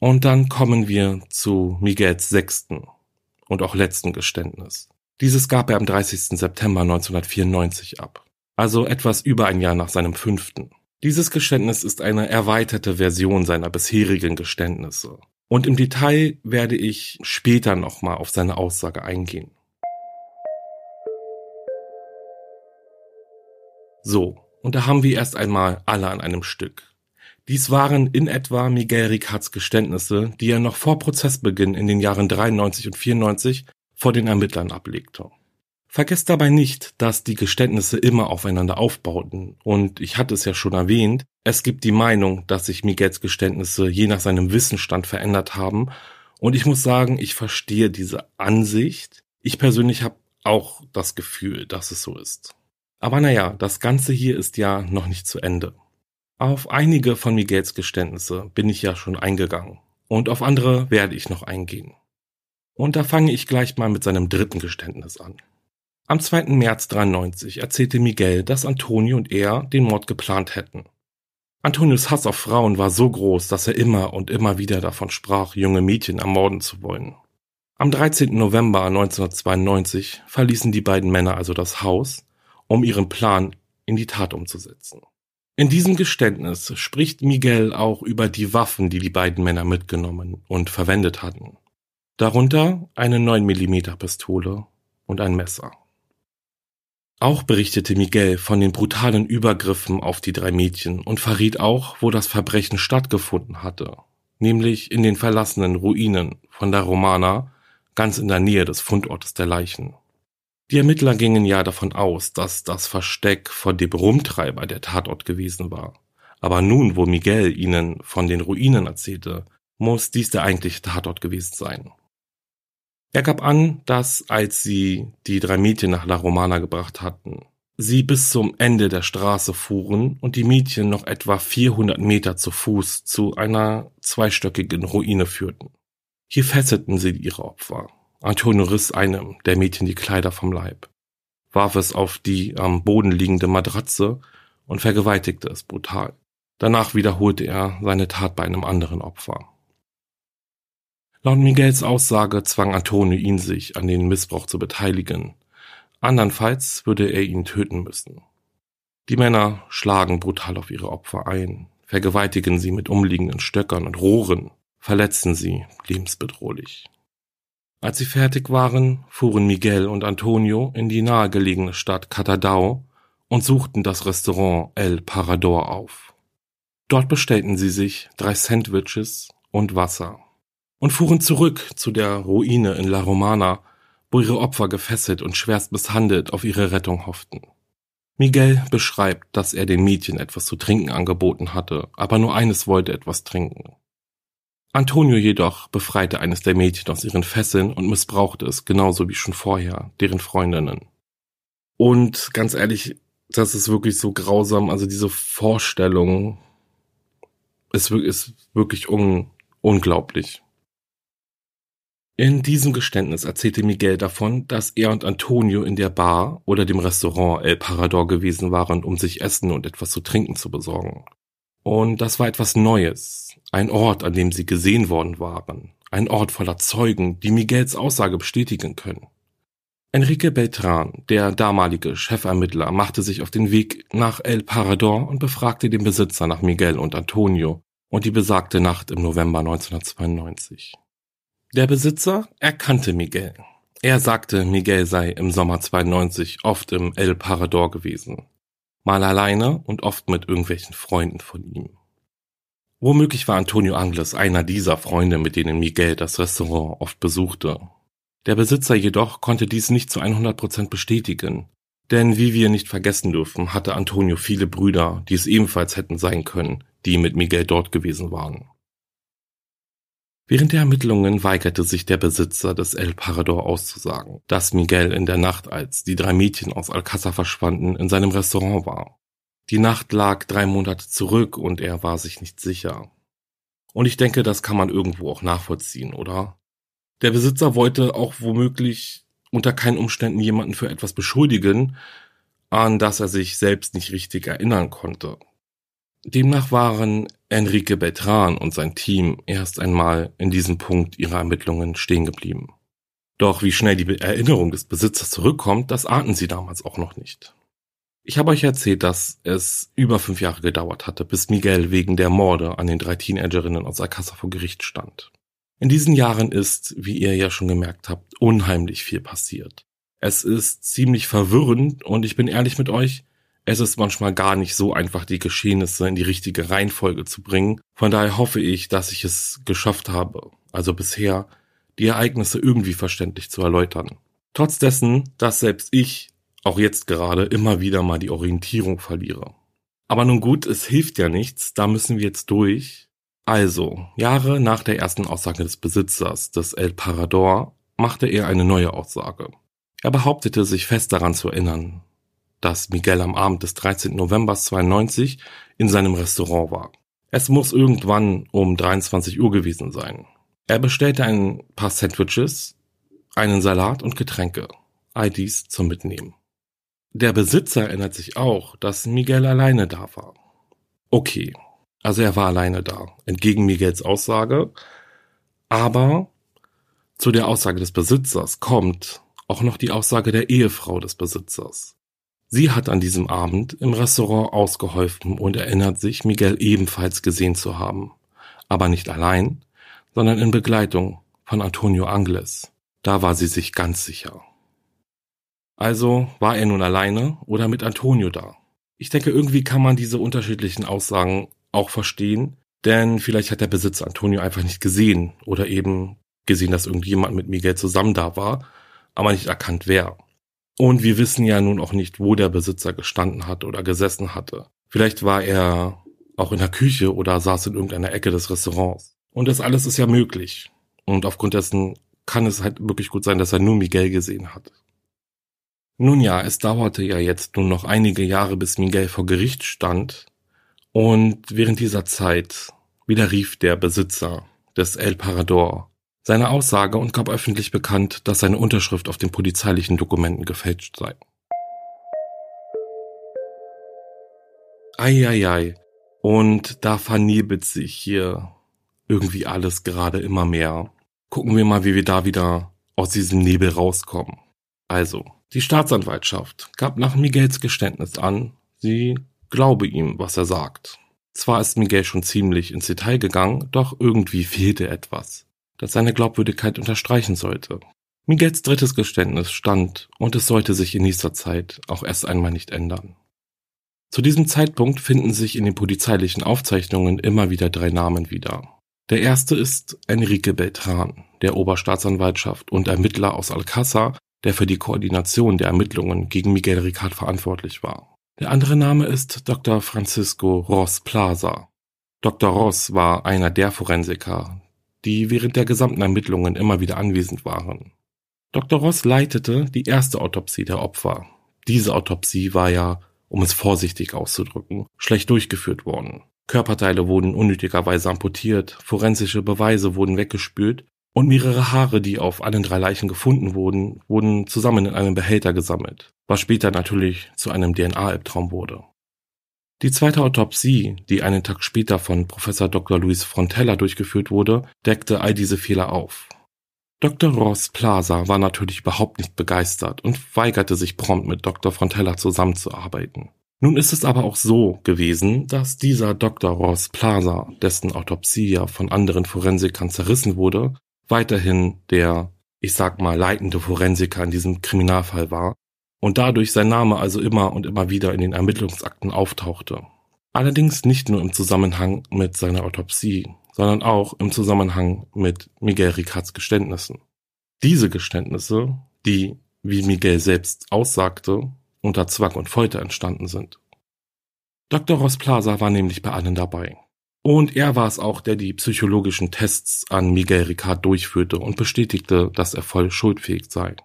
Und dann kommen wir zu Miguels sechsten und auch letzten Geständnis. Dieses gab er am 30. September 1994 ab, also etwas über ein Jahr nach seinem fünften. Dieses Geständnis ist eine erweiterte Version seiner bisherigen Geständnisse. Und im Detail werde ich später nochmal auf seine Aussage eingehen. So, und da haben wir erst einmal alle an einem Stück. Dies waren in etwa Miguel Ricards Geständnisse, die er noch vor Prozessbeginn in den Jahren 93 und 94 vor den Ermittlern ablegte. Vergesst dabei nicht, dass die Geständnisse immer aufeinander aufbauten, und ich hatte es ja schon erwähnt, es gibt die Meinung, dass sich Miguels Geständnisse je nach seinem Wissensstand verändert haben, und ich muss sagen, ich verstehe diese Ansicht. Ich persönlich habe auch das Gefühl, dass es so ist. Aber naja, das Ganze hier ist ja noch nicht zu Ende. Auf einige von Miguels Geständnisse bin ich ja schon eingegangen, und auf andere werde ich noch eingehen. Und da fange ich gleich mal mit seinem dritten Geständnis an. Am 2. März 93 erzählte Miguel, dass Antonio und er den Mord geplant hätten. Antonios Hass auf Frauen war so groß, dass er immer und immer wieder davon sprach, junge Mädchen ermorden zu wollen. Am 13. November 1992 verließen die beiden Männer also das Haus, um ihren Plan in die Tat umzusetzen. In diesem Geständnis spricht Miguel auch über die Waffen, die die beiden Männer mitgenommen und verwendet hatten. Darunter eine 9 mm Pistole und ein Messer. Auch berichtete Miguel von den brutalen Übergriffen auf die drei Mädchen und verriet auch, wo das Verbrechen stattgefunden hatte, nämlich in den verlassenen Ruinen von der Romana, ganz in der Nähe des Fundortes der Leichen. Die Ermittler gingen ja davon aus, dass das Versteck von dem Rumtreiber der Tatort gewesen war. Aber nun, wo Miguel ihnen von den Ruinen erzählte, muss dies der eigentliche Tatort gewesen sein. Er gab an, dass als sie die drei Mädchen nach La Romana gebracht hatten, sie bis zum Ende der Straße fuhren und die Mädchen noch etwa 400 Meter zu Fuß zu einer zweistöckigen Ruine führten. Hier fesselten sie ihre Opfer Antonio riss einem der Mädchen die Kleider vom Leib, warf es auf die am Boden liegende Matratze und vergewaltigte es brutal. Danach wiederholte er seine Tat bei einem anderen Opfer. Laut Miguels Aussage zwang Antonio ihn, sich an den Missbrauch zu beteiligen. Andernfalls würde er ihn töten müssen. Die Männer schlagen brutal auf ihre Opfer ein, vergewaltigen sie mit umliegenden Stöckern und Rohren, verletzen sie lebensbedrohlich. Als sie fertig waren, fuhren Miguel und Antonio in die nahegelegene Stadt Catadau und suchten das Restaurant El Parador auf. Dort bestellten sie sich drei Sandwiches und Wasser und fuhren zurück zu der Ruine in La Romana, wo ihre Opfer gefesselt und schwerst misshandelt auf ihre Rettung hofften. Miguel beschreibt, dass er den Mädchen etwas zu trinken angeboten hatte, aber nur eines wollte etwas trinken. Antonio jedoch befreite eines der Mädchen aus ihren Fesseln und missbrauchte es, genauso wie schon vorher, deren Freundinnen. Und ganz ehrlich, das ist wirklich so grausam, also diese Vorstellung ist, ist wirklich un, unglaublich. In diesem Geständnis erzählte Miguel davon, dass er und Antonio in der Bar oder dem Restaurant El Parador gewesen waren, um sich Essen und etwas zu trinken zu besorgen. Und das war etwas Neues, ein Ort, an dem sie gesehen worden waren, ein Ort voller Zeugen, die Miguels Aussage bestätigen können. Enrique Beltran, der damalige Chefermittler, machte sich auf den Weg nach El Parador und befragte den Besitzer nach Miguel und Antonio und die besagte Nacht im November 1992. Der Besitzer erkannte Miguel. Er sagte, Miguel sei im Sommer 92 oft im El Parador gewesen mal alleine und oft mit irgendwelchen Freunden von ihm. Womöglich war Antonio Angles einer dieser Freunde, mit denen Miguel das Restaurant oft besuchte. Der Besitzer jedoch konnte dies nicht zu 100 Prozent bestätigen, denn wie wir nicht vergessen dürfen, hatte Antonio viele Brüder, die es ebenfalls hätten sein können, die mit Miguel dort gewesen waren. Während der Ermittlungen weigerte sich der Besitzer des El Parador auszusagen, dass Miguel in der Nacht, als die drei Mädchen aus Alcázar verschwanden, in seinem Restaurant war. Die Nacht lag drei Monate zurück und er war sich nicht sicher. Und ich denke, das kann man irgendwo auch nachvollziehen, oder? Der Besitzer wollte auch womöglich unter keinen Umständen jemanden für etwas beschuldigen, an das er sich selbst nicht richtig erinnern konnte. Demnach waren Enrique Beltran und sein Team erst einmal in diesem Punkt ihrer Ermittlungen stehen geblieben. Doch wie schnell die Erinnerung des Besitzers zurückkommt, das ahnten sie damals auch noch nicht. Ich habe euch erzählt, dass es über fünf Jahre gedauert hatte, bis Miguel wegen der Morde an den drei Teenagerinnen aus Alcázar vor Gericht stand. In diesen Jahren ist, wie ihr ja schon gemerkt habt, unheimlich viel passiert. Es ist ziemlich verwirrend und ich bin ehrlich mit euch, es ist manchmal gar nicht so einfach, die Geschehnisse in die richtige Reihenfolge zu bringen. Von daher hoffe ich, dass ich es geschafft habe, also bisher, die Ereignisse irgendwie verständlich zu erläutern. Trotz dessen, dass selbst ich, auch jetzt gerade, immer wieder mal die Orientierung verliere. Aber nun gut, es hilft ja nichts, da müssen wir jetzt durch. Also, Jahre nach der ersten Aussage des Besitzers des El Parador machte er eine neue Aussage. Er behauptete sich fest daran zu erinnern, dass Miguel am Abend des 13. November 92 in seinem Restaurant war. Es muss irgendwann um 23 Uhr gewesen sein. Er bestellte ein paar Sandwiches, einen Salat und Getränke, dies zum Mitnehmen. Der Besitzer erinnert sich auch, dass Miguel alleine da war. Okay, also er war alleine da, entgegen Miguels Aussage, aber zu der Aussage des Besitzers kommt auch noch die Aussage der Ehefrau des Besitzers. Sie hat an diesem Abend im Restaurant ausgeholfen und erinnert sich, Miguel ebenfalls gesehen zu haben. Aber nicht allein, sondern in Begleitung von Antonio Angles. Da war sie sich ganz sicher. Also war er nun alleine oder mit Antonio da? Ich denke, irgendwie kann man diese unterschiedlichen Aussagen auch verstehen, denn vielleicht hat der Besitzer Antonio einfach nicht gesehen oder eben gesehen, dass irgendjemand mit Miguel zusammen da war, aber nicht erkannt wer. Und wir wissen ja nun auch nicht, wo der Besitzer gestanden hat oder gesessen hatte. Vielleicht war er auch in der Küche oder saß in irgendeiner Ecke des Restaurants. Und das alles ist ja möglich. Und aufgrund dessen kann es halt wirklich gut sein, dass er nur Miguel gesehen hat. Nun ja, es dauerte ja jetzt nun noch einige Jahre, bis Miguel vor Gericht stand. Und während dieser Zeit widerrief der Besitzer des El Parador seine Aussage und gab öffentlich bekannt, dass seine Unterschrift auf den polizeilichen Dokumenten gefälscht sei. Eieiei. Und da vernebelt sich hier irgendwie alles gerade immer mehr. Gucken wir mal, wie wir da wieder aus diesem Nebel rauskommen. Also, die Staatsanwaltschaft gab nach Miguels Geständnis an, sie glaube ihm, was er sagt. Zwar ist Miguel schon ziemlich ins Detail gegangen, doch irgendwie fehlte etwas, das seine Glaubwürdigkeit unterstreichen sollte. Miguels drittes Geständnis stand und es sollte sich in nächster Zeit auch erst einmal nicht ändern. Zu diesem Zeitpunkt finden sich in den polizeilichen Aufzeichnungen immer wieder drei Namen wieder. Der erste ist Enrique Beltran, der Oberstaatsanwaltschaft und Ermittler aus Alcázar, der für die Koordination der Ermittlungen gegen Miguel Ricard verantwortlich war. Der andere Name ist Dr. Francisco Ross Plaza. Dr. Ross war einer der Forensiker, die während der gesamten Ermittlungen immer wieder anwesend waren. Dr. Ross leitete die erste Autopsie der Opfer. Diese Autopsie war ja, um es vorsichtig auszudrücken, schlecht durchgeführt worden. Körperteile wurden unnötigerweise amputiert, forensische Beweise wurden weggespült und mehrere Haare, die auf allen drei Leichen gefunden wurden, wurden zusammen in einem Behälter gesammelt, was später natürlich zu einem DNA-Albtraum wurde. Die zweite Autopsie, die einen Tag später von Professor Dr. Luis Frontella durchgeführt wurde, deckte all diese Fehler auf. Dr. Ross Plaza war natürlich überhaupt nicht begeistert und weigerte sich prompt mit Dr. Frontella zusammenzuarbeiten. Nun ist es aber auch so gewesen, dass dieser Dr. Ross Plaza, dessen Autopsie ja von anderen Forensikern zerrissen wurde, weiterhin der, ich sag mal, leitende Forensiker in diesem Kriminalfall war und dadurch sein Name also immer und immer wieder in den Ermittlungsakten auftauchte. Allerdings nicht nur im Zusammenhang mit seiner Autopsie, sondern auch im Zusammenhang mit Miguel Ricards Geständnissen. Diese Geständnisse, die, wie Miguel selbst aussagte, unter Zwang und Folter entstanden sind. Dr. Ross Plaza war nämlich bei allen dabei. Und er war es auch, der die psychologischen Tests an Miguel Ricard durchführte und bestätigte, dass er voll schuldfähig sei.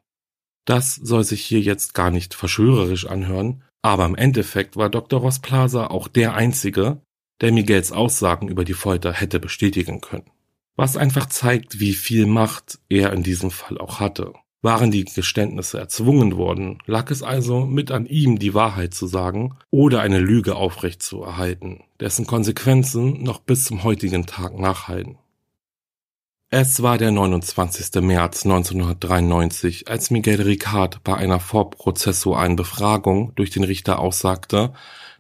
Das soll sich hier jetzt gar nicht verschwörerisch anhören, aber im Endeffekt war Dr. Ross Plaza auch der Einzige, der Miguels Aussagen über die Folter hätte bestätigen können. Was einfach zeigt, wie viel Macht er in diesem Fall auch hatte. Waren die Geständnisse erzwungen worden, lag es also mit an ihm, die Wahrheit zu sagen oder eine Lüge aufrecht zu erhalten, dessen Konsequenzen noch bis zum heutigen Tag nachhallen. Es war der 29. März 1993, als Miguel Ricard bei einer vorprozessualen Befragung durch den Richter aussagte,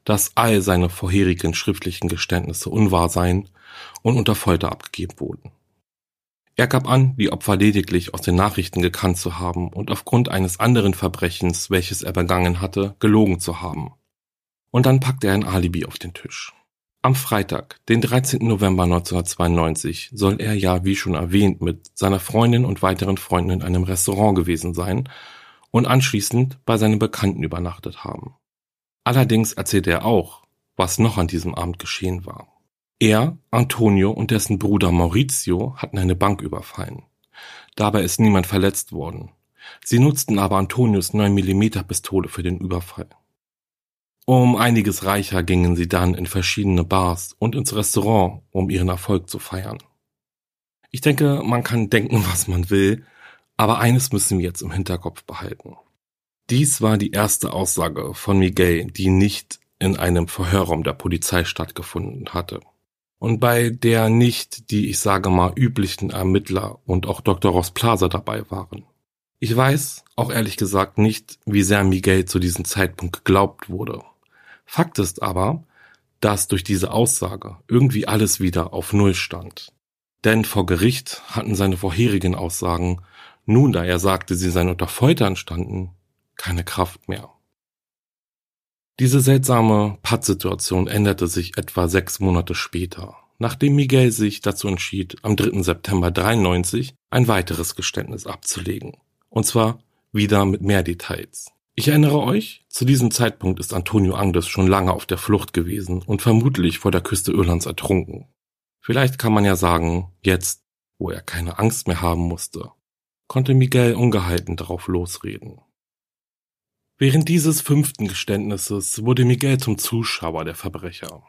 dass all seine vorherigen schriftlichen Geständnisse unwahr seien und unter Folter abgegeben wurden. Er gab an, die Opfer lediglich aus den Nachrichten gekannt zu haben und aufgrund eines anderen Verbrechens, welches er begangen hatte, gelogen zu haben. Und dann packte er ein Alibi auf den Tisch. Am Freitag, den 13. November 1992, soll er ja, wie schon erwähnt, mit seiner Freundin und weiteren Freunden in einem Restaurant gewesen sein und anschließend bei seinem Bekannten übernachtet haben. Allerdings erzählte er auch, was noch an diesem Abend geschehen war. Er, Antonio und dessen Bruder Maurizio hatten eine Bank überfallen. Dabei ist niemand verletzt worden. Sie nutzten aber Antonios 9mm Pistole für den Überfall. Um einiges reicher gingen sie dann in verschiedene Bars und ins Restaurant, um ihren Erfolg zu feiern. Ich denke, man kann denken, was man will, aber eines müssen wir jetzt im Hinterkopf behalten. Dies war die erste Aussage von Miguel, die nicht in einem Verhörraum der Polizei stattgefunden hatte und bei der nicht die, ich sage mal, üblichen Ermittler und auch Dr. Ross Plaza dabei waren. Ich weiß auch ehrlich gesagt nicht, wie sehr Miguel zu diesem Zeitpunkt geglaubt wurde. Fakt ist aber, dass durch diese Aussage irgendwie alles wieder auf Null stand. Denn vor Gericht hatten seine vorherigen Aussagen, nun da er sagte, sie seien unter Foltern standen, keine Kraft mehr. Diese seltsame Pattsituation änderte sich etwa sechs Monate später, nachdem Miguel sich dazu entschied, am 3. September 93 ein weiteres Geständnis abzulegen. Und zwar wieder mit mehr Details. Ich erinnere euch, zu diesem Zeitpunkt ist Antonio Angles schon lange auf der Flucht gewesen und vermutlich vor der Küste Irlands ertrunken. Vielleicht kann man ja sagen, jetzt, wo er keine Angst mehr haben musste, konnte Miguel ungehalten darauf losreden. Während dieses fünften Geständnisses wurde Miguel zum Zuschauer der Verbrecher.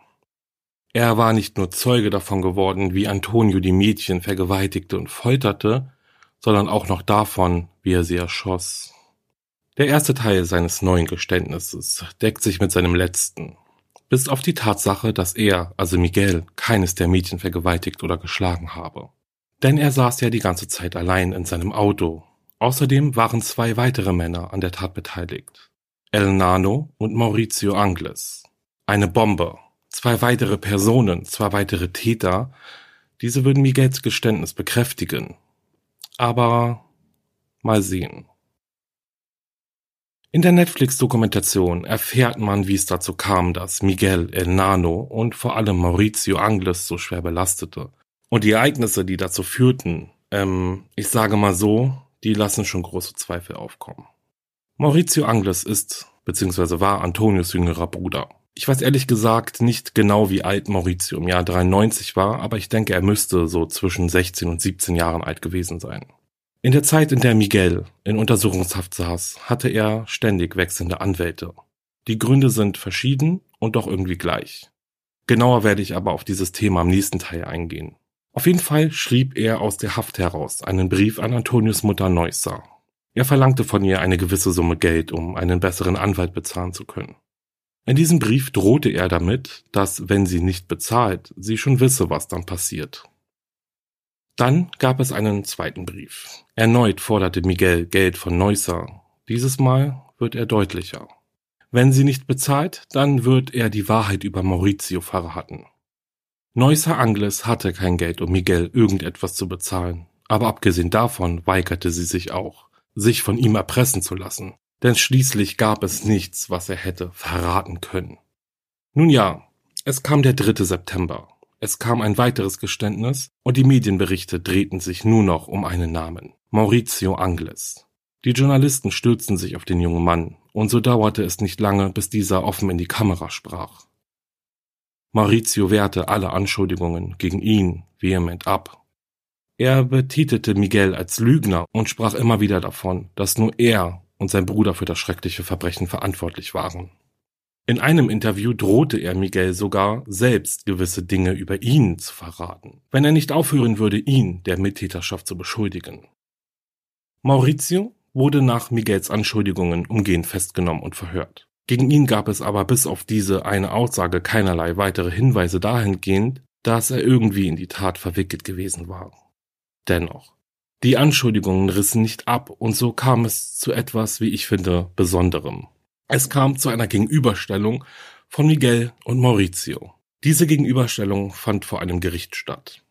Er war nicht nur Zeuge davon geworden, wie Antonio die Mädchen vergewaltigte und folterte, sondern auch noch davon, wie er sie erschoss. Der erste Teil seines neuen Geständnisses deckt sich mit seinem letzten, bis auf die Tatsache, dass er, also Miguel, keines der Mädchen vergewaltigt oder geschlagen habe. Denn er saß ja die ganze Zeit allein in seinem Auto. Außerdem waren zwei weitere Männer an der Tat beteiligt. El Nano und Maurizio Angles. Eine Bombe. Zwei weitere Personen, zwei weitere Täter. Diese würden Miguels Geständnis bekräftigen. Aber mal sehen. In der Netflix-Dokumentation erfährt man, wie es dazu kam, dass Miguel El Nano und vor allem Maurizio Angles so schwer belastete. Und die Ereignisse, die dazu führten, ähm, ich sage mal so, die lassen schon große Zweifel aufkommen. Maurizio Angles ist bzw. war Antonius jüngerer Bruder. Ich weiß ehrlich gesagt nicht genau, wie alt Maurizio im Jahr 93 war, aber ich denke, er müsste so zwischen 16 und 17 Jahren alt gewesen sein. In der Zeit, in der Miguel in Untersuchungshaft saß, hatte er ständig wechselnde Anwälte. Die Gründe sind verschieden und doch irgendwie gleich. Genauer werde ich aber auf dieses Thema im nächsten Teil eingehen. Auf jeden Fall schrieb er aus der Haft heraus einen Brief an Antonius Mutter Neusser. Er verlangte von ihr eine gewisse Summe Geld, um einen besseren Anwalt bezahlen zu können. In diesem Brief drohte er damit, dass, wenn sie nicht bezahlt, sie schon wisse, was dann passiert. Dann gab es einen zweiten Brief. Erneut forderte Miguel Geld von Neusser. Dieses Mal wird er deutlicher. Wenn sie nicht bezahlt, dann wird er die Wahrheit über Maurizio verraten. Neusser Angles hatte kein Geld, um Miguel irgendetwas zu bezahlen, aber abgesehen davon weigerte sie sich auch, sich von ihm erpressen zu lassen, denn schließlich gab es nichts, was er hätte verraten können. Nun ja, es kam der 3. September. Es kam ein weiteres Geständnis und die Medienberichte drehten sich nur noch um einen Namen. Maurizio Angles. Die Journalisten stürzten sich auf den jungen Mann, und so dauerte es nicht lange, bis dieser offen in die Kamera sprach. Maurizio wehrte alle Anschuldigungen gegen ihn vehement ab. Er betitelte Miguel als Lügner und sprach immer wieder davon, dass nur er und sein Bruder für das schreckliche Verbrechen verantwortlich waren. In einem Interview drohte er Miguel sogar, selbst gewisse Dinge über ihn zu verraten, wenn er nicht aufhören würde, ihn der Mittäterschaft zu beschuldigen. Maurizio wurde nach Miguels Anschuldigungen umgehend festgenommen und verhört. Gegen ihn gab es aber bis auf diese eine Aussage keinerlei weitere Hinweise dahingehend, dass er irgendwie in die Tat verwickelt gewesen war. Dennoch, die Anschuldigungen rissen nicht ab und so kam es zu etwas, wie ich finde, Besonderem. Es kam zu einer Gegenüberstellung von Miguel und Maurizio. Diese Gegenüberstellung fand vor einem Gericht statt.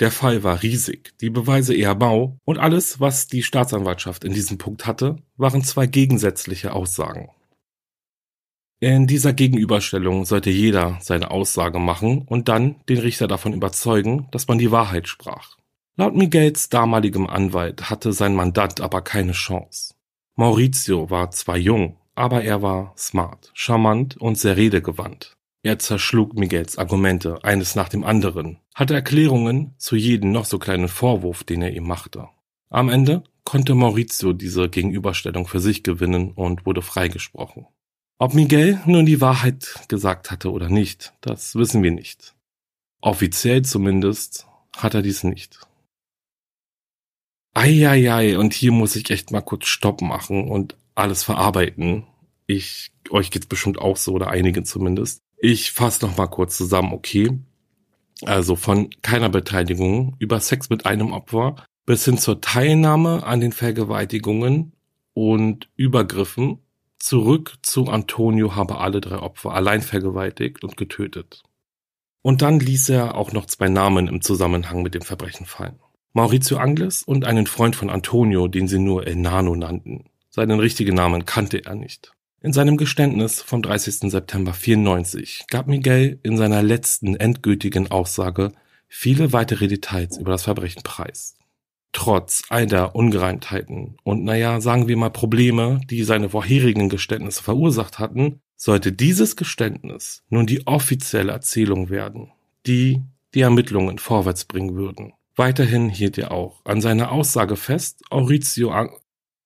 Der Fall war riesig, die Beweise eher mau und alles, was die Staatsanwaltschaft in diesem Punkt hatte, waren zwei gegensätzliche Aussagen. In dieser Gegenüberstellung sollte jeder seine Aussage machen und dann den Richter davon überzeugen, dass man die Wahrheit sprach. Laut Miguels damaligem Anwalt hatte sein Mandant aber keine Chance. Maurizio war zwar jung, aber er war smart, charmant und sehr redegewandt. Er zerschlug Miguels Argumente eines nach dem anderen, hatte Erklärungen zu jedem noch so kleinen Vorwurf, den er ihm machte. Am Ende konnte Maurizio diese Gegenüberstellung für sich gewinnen und wurde freigesprochen. Ob Miguel nun die Wahrheit gesagt hatte oder nicht, das wissen wir nicht. Offiziell zumindest hat er dies nicht. Eieiei, und hier muss ich echt mal kurz Stopp machen und alles verarbeiten. Ich, euch geht's bestimmt auch so, oder einigen zumindest. Ich fasse noch mal kurz zusammen, okay? Also von keiner Beteiligung über Sex mit einem Opfer bis hin zur Teilnahme an den Vergewaltigungen und Übergriffen zurück zu Antonio habe alle drei Opfer allein vergewaltigt und getötet. Und dann ließ er auch noch zwei Namen im Zusammenhang mit dem Verbrechen fallen. Maurizio Angles und einen Freund von Antonio, den sie nur El Nano nannten. Seinen richtigen Namen kannte er nicht. In seinem Geständnis vom 30. September 94 gab Miguel in seiner letzten endgültigen Aussage viele weitere Details über das Verbrechen preis. Trotz all der Ungereimtheiten und naja, sagen wir mal Probleme, die seine vorherigen Geständnisse verursacht hatten, sollte dieses Geständnis nun die offizielle Erzählung werden, die die Ermittlungen vorwärts bringen würden. Weiterhin hielt er auch an seiner Aussage fest, Maurizio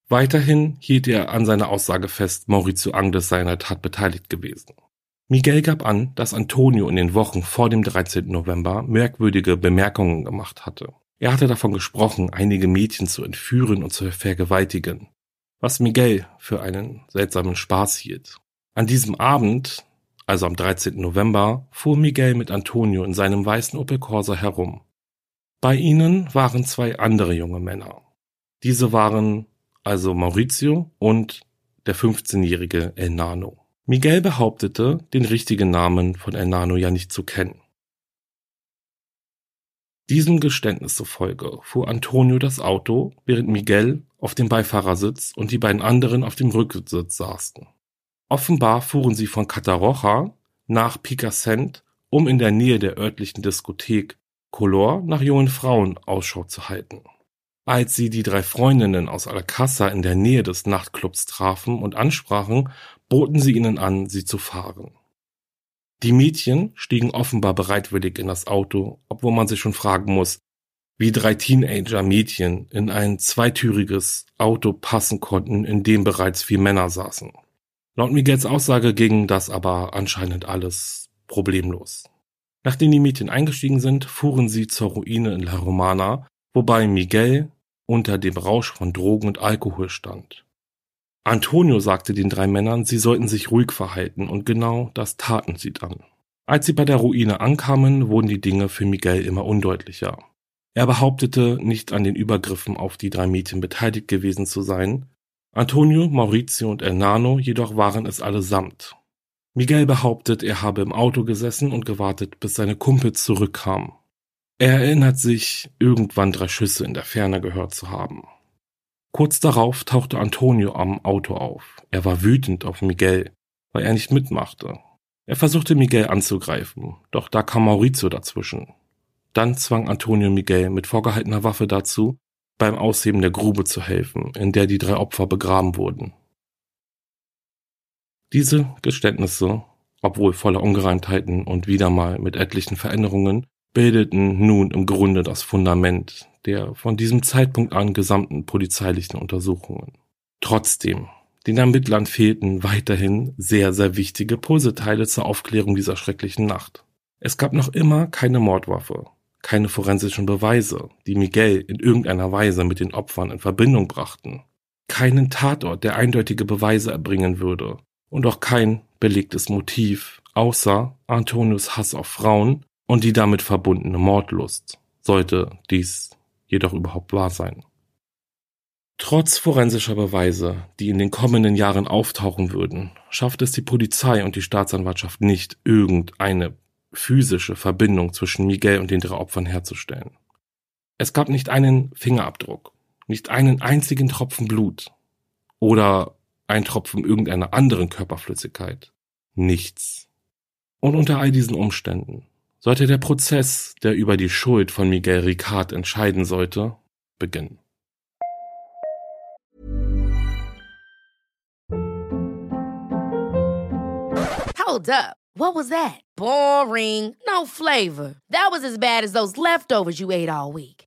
Weiterhin hielt er an seiner Aussage fest, Maurizio Angles sei an der Tat beteiligt gewesen. Miguel gab an, dass Antonio in den Wochen vor dem 13. November merkwürdige Bemerkungen gemacht hatte. Er hatte davon gesprochen, einige Mädchen zu entführen und zu vergewaltigen, was Miguel für einen seltsamen Spaß hielt. An diesem Abend, also am 13. November, fuhr Miguel mit Antonio in seinem weißen Opel Corsa herum. Bei ihnen waren zwei andere junge Männer. Diese waren also Maurizio und der 15-jährige El Nano. Miguel behauptete, den richtigen Namen von El Nano ja nicht zu kennen. Diesem Geständnis zufolge fuhr Antonio das Auto, während Miguel auf dem Beifahrersitz und die beiden anderen auf dem Rücksitz saßen. Offenbar fuhren sie von Cataroja nach Picassent, um in der Nähe der örtlichen Diskothek Color nach jungen Frauen Ausschau zu halten. Als sie die drei Freundinnen aus Alcázar in der Nähe des Nachtclubs trafen und ansprachen, boten sie ihnen an, sie zu fahren. Die Mädchen stiegen offenbar bereitwillig in das Auto, obwohl man sich schon fragen muss, wie drei Teenager-Mädchen in ein zweitüriges Auto passen konnten, in dem bereits vier Männer saßen. Laut Miguels Aussage ging das aber anscheinend alles problemlos. Nachdem die Mädchen eingestiegen sind, fuhren sie zur Ruine in La Romana, wobei Miguel unter dem Rausch von Drogen und Alkohol stand. Antonio sagte den drei Männern, sie sollten sich ruhig verhalten, und genau das taten sie dann. Als sie bei der Ruine ankamen, wurden die Dinge für Miguel immer undeutlicher. Er behauptete, nicht an den Übergriffen auf die drei Mädchen beteiligt gewesen zu sein. Antonio, Maurizio und Ernano jedoch waren es allesamt. Miguel behauptet, er habe im Auto gesessen und gewartet, bis seine Kumpels zurückkamen. Er erinnert sich, irgendwann drei Schüsse in der Ferne gehört zu haben. Kurz darauf tauchte Antonio am Auto auf. Er war wütend auf Miguel, weil er nicht mitmachte. Er versuchte Miguel anzugreifen, doch da kam Maurizio dazwischen. Dann zwang Antonio Miguel mit vorgehaltener Waffe dazu, beim Ausheben der Grube zu helfen, in der die drei Opfer begraben wurden. Diese Geständnisse, obwohl voller Ungereimtheiten und wieder mal mit etlichen Veränderungen, bildeten nun im Grunde das Fundament der von diesem Zeitpunkt an gesamten polizeilichen Untersuchungen. Trotzdem, den Ermittlern fehlten weiterhin sehr, sehr wichtige Puzzleteile zur Aufklärung dieser schrecklichen Nacht. Es gab noch immer keine Mordwaffe, keine forensischen Beweise, die Miguel in irgendeiner Weise mit den Opfern in Verbindung brachten, keinen Tatort, der eindeutige Beweise erbringen würde und auch kein belegtes Motiv, außer Antonius Hass auf Frauen und die damit verbundene Mordlust, sollte dies jedoch überhaupt wahr sein. Trotz forensischer Beweise, die in den kommenden Jahren auftauchen würden, schafft es die Polizei und die Staatsanwaltschaft nicht, irgendeine physische Verbindung zwischen Miguel und den drei Opfern herzustellen. Es gab nicht einen Fingerabdruck, nicht einen einzigen Tropfen Blut oder ein Tropfen irgendeiner anderen Körperflüssigkeit. Nichts. Und unter all diesen Umständen sollte der Prozess, der über die Schuld von Miguel Ricard entscheiden sollte, beginnen. Hold up. What was that? Boring. No flavor. That was as bad as those leftovers you ate all week.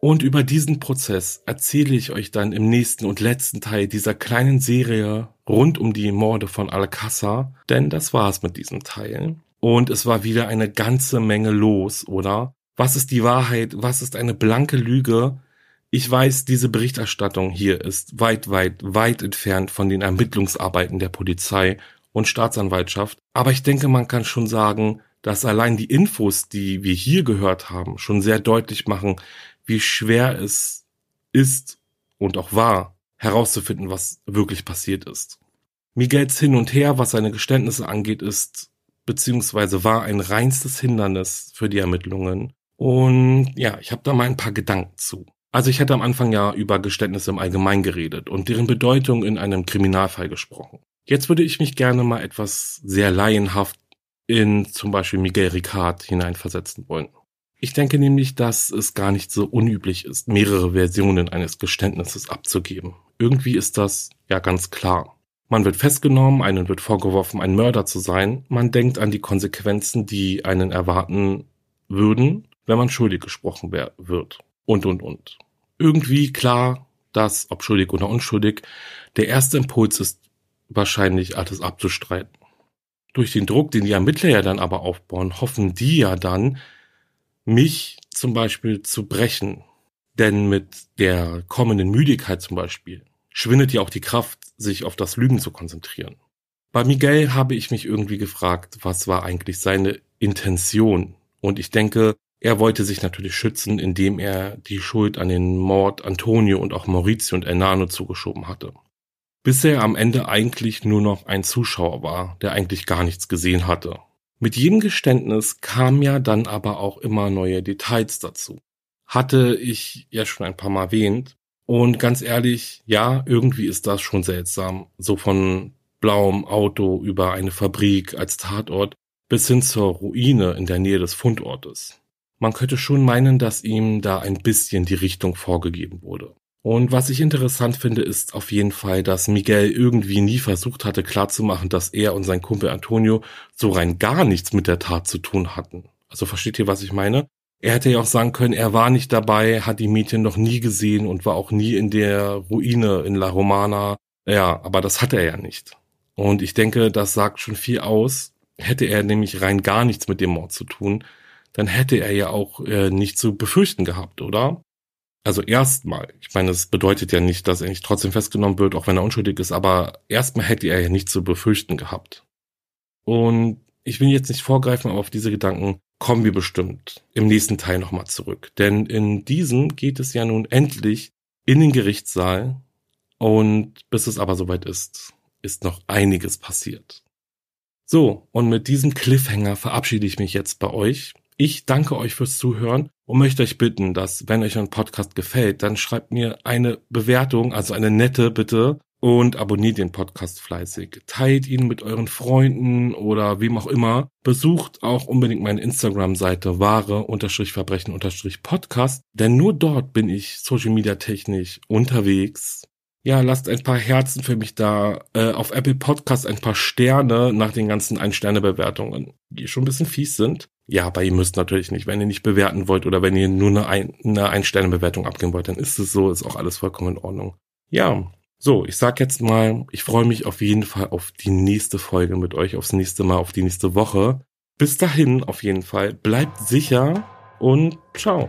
Und über diesen Prozess erzähle ich euch dann im nächsten und letzten Teil dieser kleinen Serie rund um die Morde von Alcázar, denn das war's mit diesem Teil. Und es war wieder eine ganze Menge los, oder? Was ist die Wahrheit? Was ist eine blanke Lüge? Ich weiß, diese Berichterstattung hier ist weit, weit, weit entfernt von den Ermittlungsarbeiten der Polizei und Staatsanwaltschaft, aber ich denke, man kann schon sagen, dass allein die Infos, die wir hier gehört haben, schon sehr deutlich machen, wie schwer es ist und auch war, herauszufinden, was wirklich passiert ist. Miguels Hin und Her, was seine Geständnisse angeht, ist beziehungsweise war ein reinstes Hindernis für die Ermittlungen. Und ja, ich habe da mal ein paar Gedanken zu. Also ich hatte am Anfang ja über Geständnisse im Allgemeinen geredet und deren Bedeutung in einem Kriminalfall gesprochen. Jetzt würde ich mich gerne mal etwas sehr laienhaft in zum Beispiel Miguel Ricard hineinversetzen wollen. Ich denke nämlich, dass es gar nicht so unüblich ist, mehrere Versionen eines Geständnisses abzugeben. Irgendwie ist das ja ganz klar. Man wird festgenommen, einem wird vorgeworfen, ein Mörder zu sein. Man denkt an die Konsequenzen, die einen erwarten würden, wenn man schuldig gesprochen wird. Und, und, und. Irgendwie klar, dass, ob schuldig oder unschuldig, der erste Impuls ist wahrscheinlich alles abzustreiten. Durch den Druck, den die Ermittler ja dann aber aufbauen, hoffen die ja dann, mich zum Beispiel zu brechen. Denn mit der kommenden Müdigkeit zum Beispiel schwindet ja auch die Kraft, sich auf das Lügen zu konzentrieren. Bei Miguel habe ich mich irgendwie gefragt, was war eigentlich seine Intention? Und ich denke, er wollte sich natürlich schützen, indem er die Schuld an den Mord Antonio und auch Maurizio und Ernano zugeschoben hatte. Bis er am Ende eigentlich nur noch ein Zuschauer war, der eigentlich gar nichts gesehen hatte. Mit jedem Geständnis kamen ja dann aber auch immer neue Details dazu. Hatte ich ja schon ein paar Mal erwähnt. Und ganz ehrlich, ja, irgendwie ist das schon seltsam. So von blauem Auto über eine Fabrik als Tatort bis hin zur Ruine in der Nähe des Fundortes. Man könnte schon meinen, dass ihm da ein bisschen die Richtung vorgegeben wurde. Und was ich interessant finde, ist auf jeden Fall, dass Miguel irgendwie nie versucht hatte klarzumachen, dass er und sein Kumpel Antonio so rein gar nichts mit der Tat zu tun hatten. Also versteht ihr, was ich meine? Er hätte ja auch sagen können, er war nicht dabei, hat die Mädchen noch nie gesehen und war auch nie in der Ruine in La Romana. Ja, aber das hat er ja nicht. Und ich denke, das sagt schon viel aus. Hätte er nämlich rein gar nichts mit dem Mord zu tun, dann hätte er ja auch äh, nicht zu befürchten gehabt, oder? Also erstmal, ich meine, es bedeutet ja nicht, dass er nicht trotzdem festgenommen wird, auch wenn er unschuldig ist, aber erstmal hätte er ja nichts zu befürchten gehabt. Und ich will jetzt nicht vorgreifen, aber auf diese Gedanken kommen wir bestimmt im nächsten Teil nochmal zurück. Denn in diesem geht es ja nun endlich in den Gerichtssaal und bis es aber soweit ist, ist noch einiges passiert. So, und mit diesem Cliffhanger verabschiede ich mich jetzt bei euch. Ich danke euch fürs Zuhören und möchte euch bitten, dass, wenn euch ein Podcast gefällt, dann schreibt mir eine Bewertung, also eine nette bitte, und abonniert den Podcast fleißig. Teilt ihn mit euren Freunden oder wem auch immer. Besucht auch unbedingt meine Instagram-Seite wahre-verbrechen-podcast, denn nur dort bin ich social media technisch unterwegs ja, lasst ein paar Herzen für mich da. Äh, auf Apple Podcast ein paar Sterne nach den ganzen Ein-Sterne-Bewertungen, die schon ein bisschen fies sind. Ja, aber ihr müsst natürlich nicht. Wenn ihr nicht bewerten wollt oder wenn ihr nur eine, ein eine Ein-Sterne-Bewertung abgeben wollt, dann ist es so, ist auch alles vollkommen in Ordnung. Ja, so, ich sag jetzt mal, ich freue mich auf jeden Fall auf die nächste Folge mit euch, aufs nächste Mal, auf die nächste Woche. Bis dahin auf jeden Fall. Bleibt sicher und ciao.